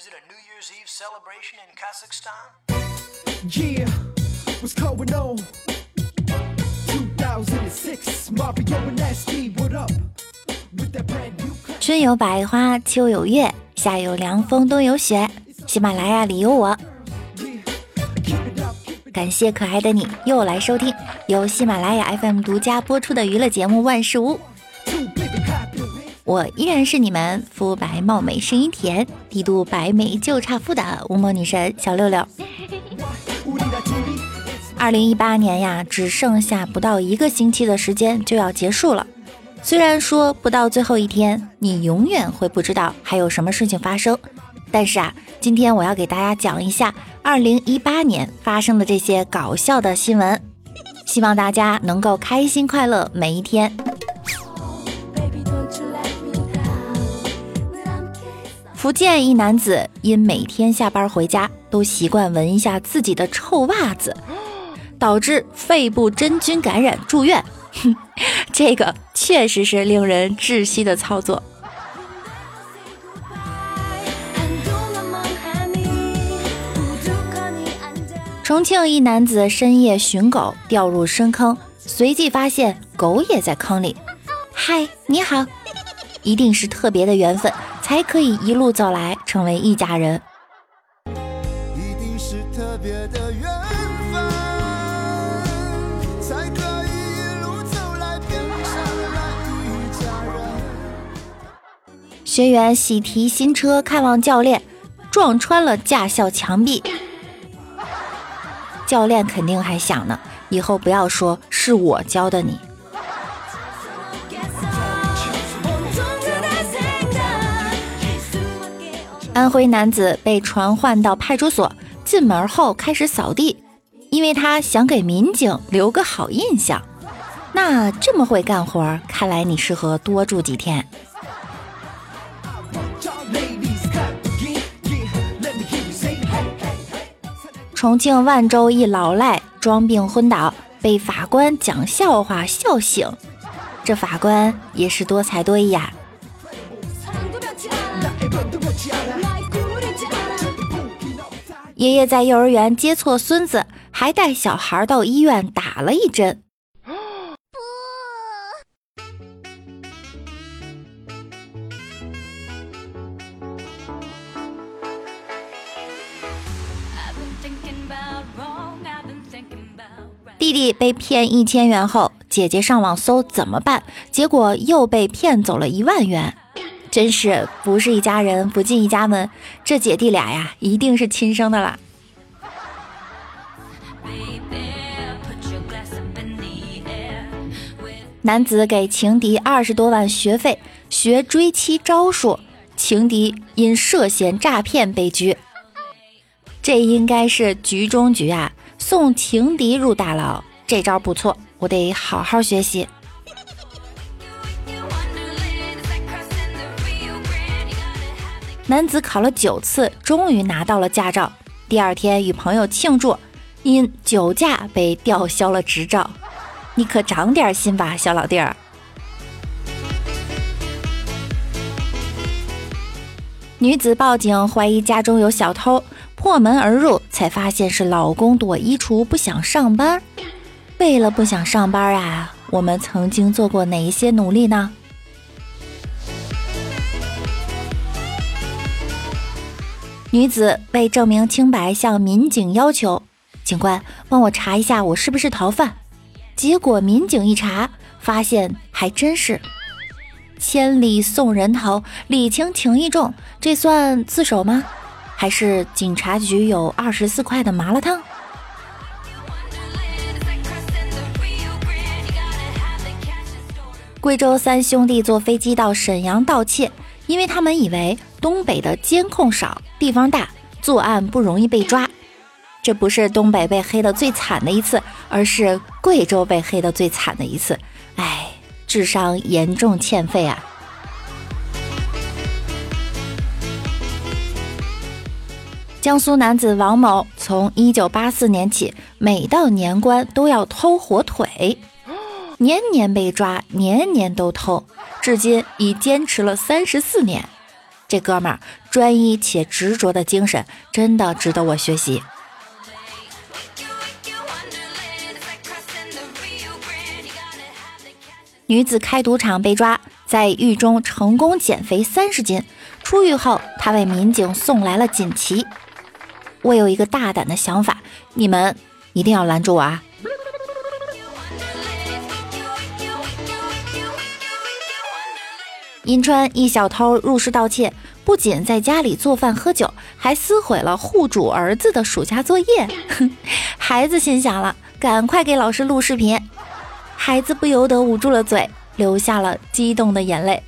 Is it a New Year's Eve celebration in Kazakhstan? Yeah, what's going on? 2006, Mario and Nasty, what up? With that brand new 春有百花，秋有月，夏有凉风，冬有雪。喜马拉雅里有我感谢可爱的你又来收听由喜马拉雅 FM 独家播出的娱乐节目《万事屋》。我依然是你们肤白貌美声音甜低度白眉就差肤的无膜女神小六六。二零一八年呀只剩下不到一个星期的时间就要结束了。虽然说不到最后一天你永远会不知道还有什么事情发生。但是啊今天我要给大家讲一下二零一八年发生的这些搞笑的新闻。希望大家能够开心快乐每一天。福建一男子因每天下班回家都习惯闻一下自己的臭袜子，导致肺部真菌感染住院。哼，这个确实是令人窒息的操作。重庆一男子深夜寻狗掉入深坑，随即发现狗也在坑里。嗨，你好，一定是特别的缘分。才可以一路走来成为一家人。一定是特别的缘分，才可以一路走来变成了一家人。学员喜提新车看望教练，撞穿了驾校墙壁。教练肯定还想呢，以后不要说是我教的你。安徽男子被传唤到派出所，进门后开始扫地，因为他想给民警留个好印象。那这么会干活，看来你适合多住几天。重庆万州一老赖装病昏倒，被法官讲笑话笑醒。这法官也是多才多艺呀、爷爷在幼儿园接错孙子还带小孩到医院打了一针。弟弟被骗一千元后姐姐上网搜怎么办结果又被骗走了一万元。真是不是一家人不进一家门，这姐弟俩呀，一定是亲生的啦。男子给情敌二十多万学费学追妻招数，情敌因涉嫌诈骗被拘。这应该是局中局啊，送情敌入大牢，这招不错，我得好好学习。男子考了九次，终于拿到了驾照。第二天与朋友庆祝，因酒驾被吊销了执照。你可长点心吧，小老弟儿。女子报警，怀疑家中有小偷，破门而入，才发现是老公躲衣橱不想上班。为了不想上班啊，我们曾经做过哪一些努力呢？女子为证明清白，向民警要求：“警官，帮我查一下我是不是逃犯。”结果民警一查，发现还真是。千里送人头，礼轻情意重，这算自首吗？还是警察局有二十四块的麻辣烫？贵州三兄弟坐飞机到沈阳盗窃，因为他们以为东北的监控少，地方大，作案不容易被抓。这不是东北被黑的最惨的一次，而是贵州被黑的最惨的一次。哎，智商严重欠费啊！江苏男子王某从1984年起，每到年关都要偷火腿，年年被抓，年年都偷，至今已坚持了三十四年。这哥们儿专一且执着的精神真的值得我学习。女子开赌场被抓，在狱中成功减肥三十斤。出狱后，她为民警送来了锦旗。我有一个大胆的想法，你们一定要拦住我啊！银川一小偷入室盗窃，不仅在家里做饭喝酒，还撕毁了户主儿子的暑假作业。孩子心想了，赶快给老师录视频。孩子不由得捂住了嘴，流下了激动的眼泪。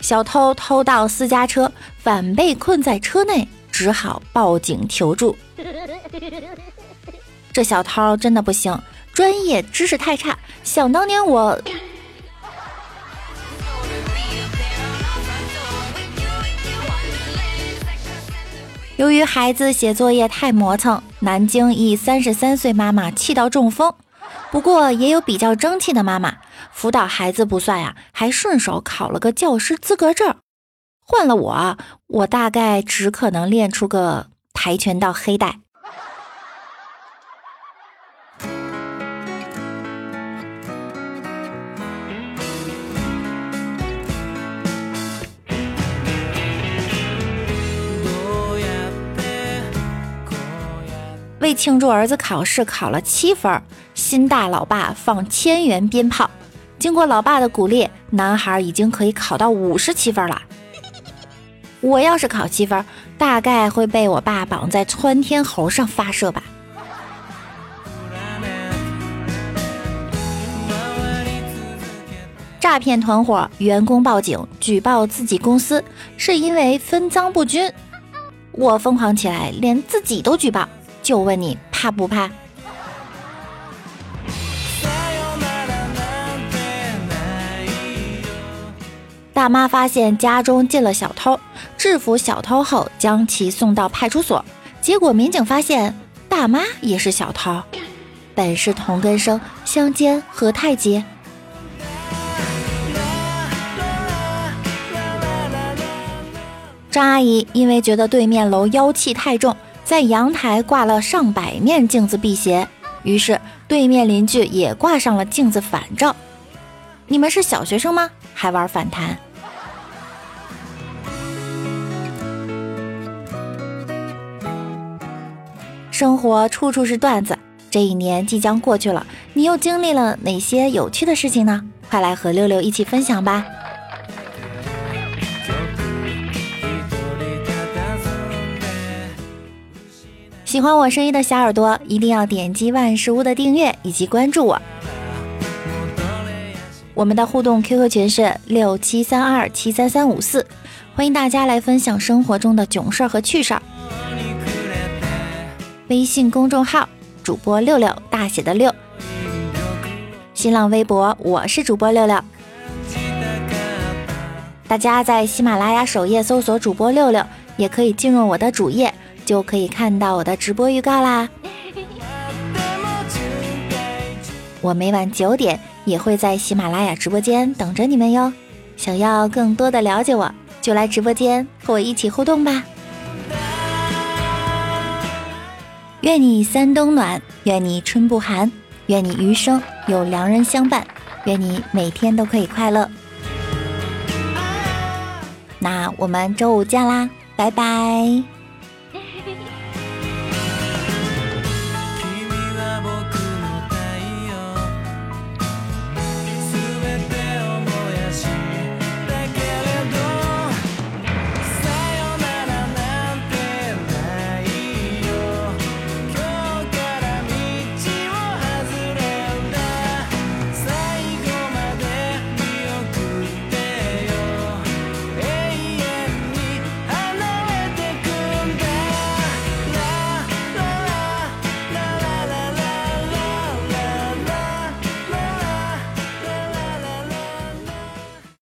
小偷偷盗私家车，反被困在车内，只好报警求助。这小涛真的不行，专业知识太差。想当年我，由于孩子写作业太磨蹭，南京一三十三岁妈妈气到中风。不过也有比较争气的妈妈，辅导孩子不算呀，还顺手考了个教师资格证。换了我，我大概只可能练出个跆拳道黑带。为庆祝儿子考试考了七分心，大老爸放千元鞭炮。经过老爸的鼓励，男孩已经可以考到五十七分了。我要是考七分，大概会被我爸绑在窜天猴上发射吧。诈骗团伙员工报警举报自己公司，是因为分赃不均。我疯狂起来，连自己都举报。就问你怕不怕？大妈发现家中进了小偷，制服小偷后将其送到派出所。结果民警发现大妈也是小偷，本是同根生，相煎何太急。张阿姨因为觉得对面楼妖气太重。在阳台挂了上百面镜子辟邪，于是对面邻居也挂上了镜子反照。你们是小学生吗？还玩反弹？生活处处是段子，这一年即将过去了，你又经历了哪些有趣的事情呢？快来和六六一起分享吧！喜欢我声音的小耳朵，一定要点击万事屋的订阅以及关注我。我们的互动 QQ 群是六七三二七三三五四，欢迎大家来分享生活中的囧事儿和趣事儿。微信公众号主播六六大写的六，新浪微博我是主播六六。大家在喜马拉雅首页搜索主播六六，也可以进入我的主页。就可以看到我的直播预告啦！我每晚九点也会在喜马拉雅直播间等着你们哟。想要更多的了解我，就来直播间和我一起互动吧。愿你三冬暖，愿你春不寒，愿你余生有良人相伴，愿你每天都可以快乐。那我们周五见啦，拜拜。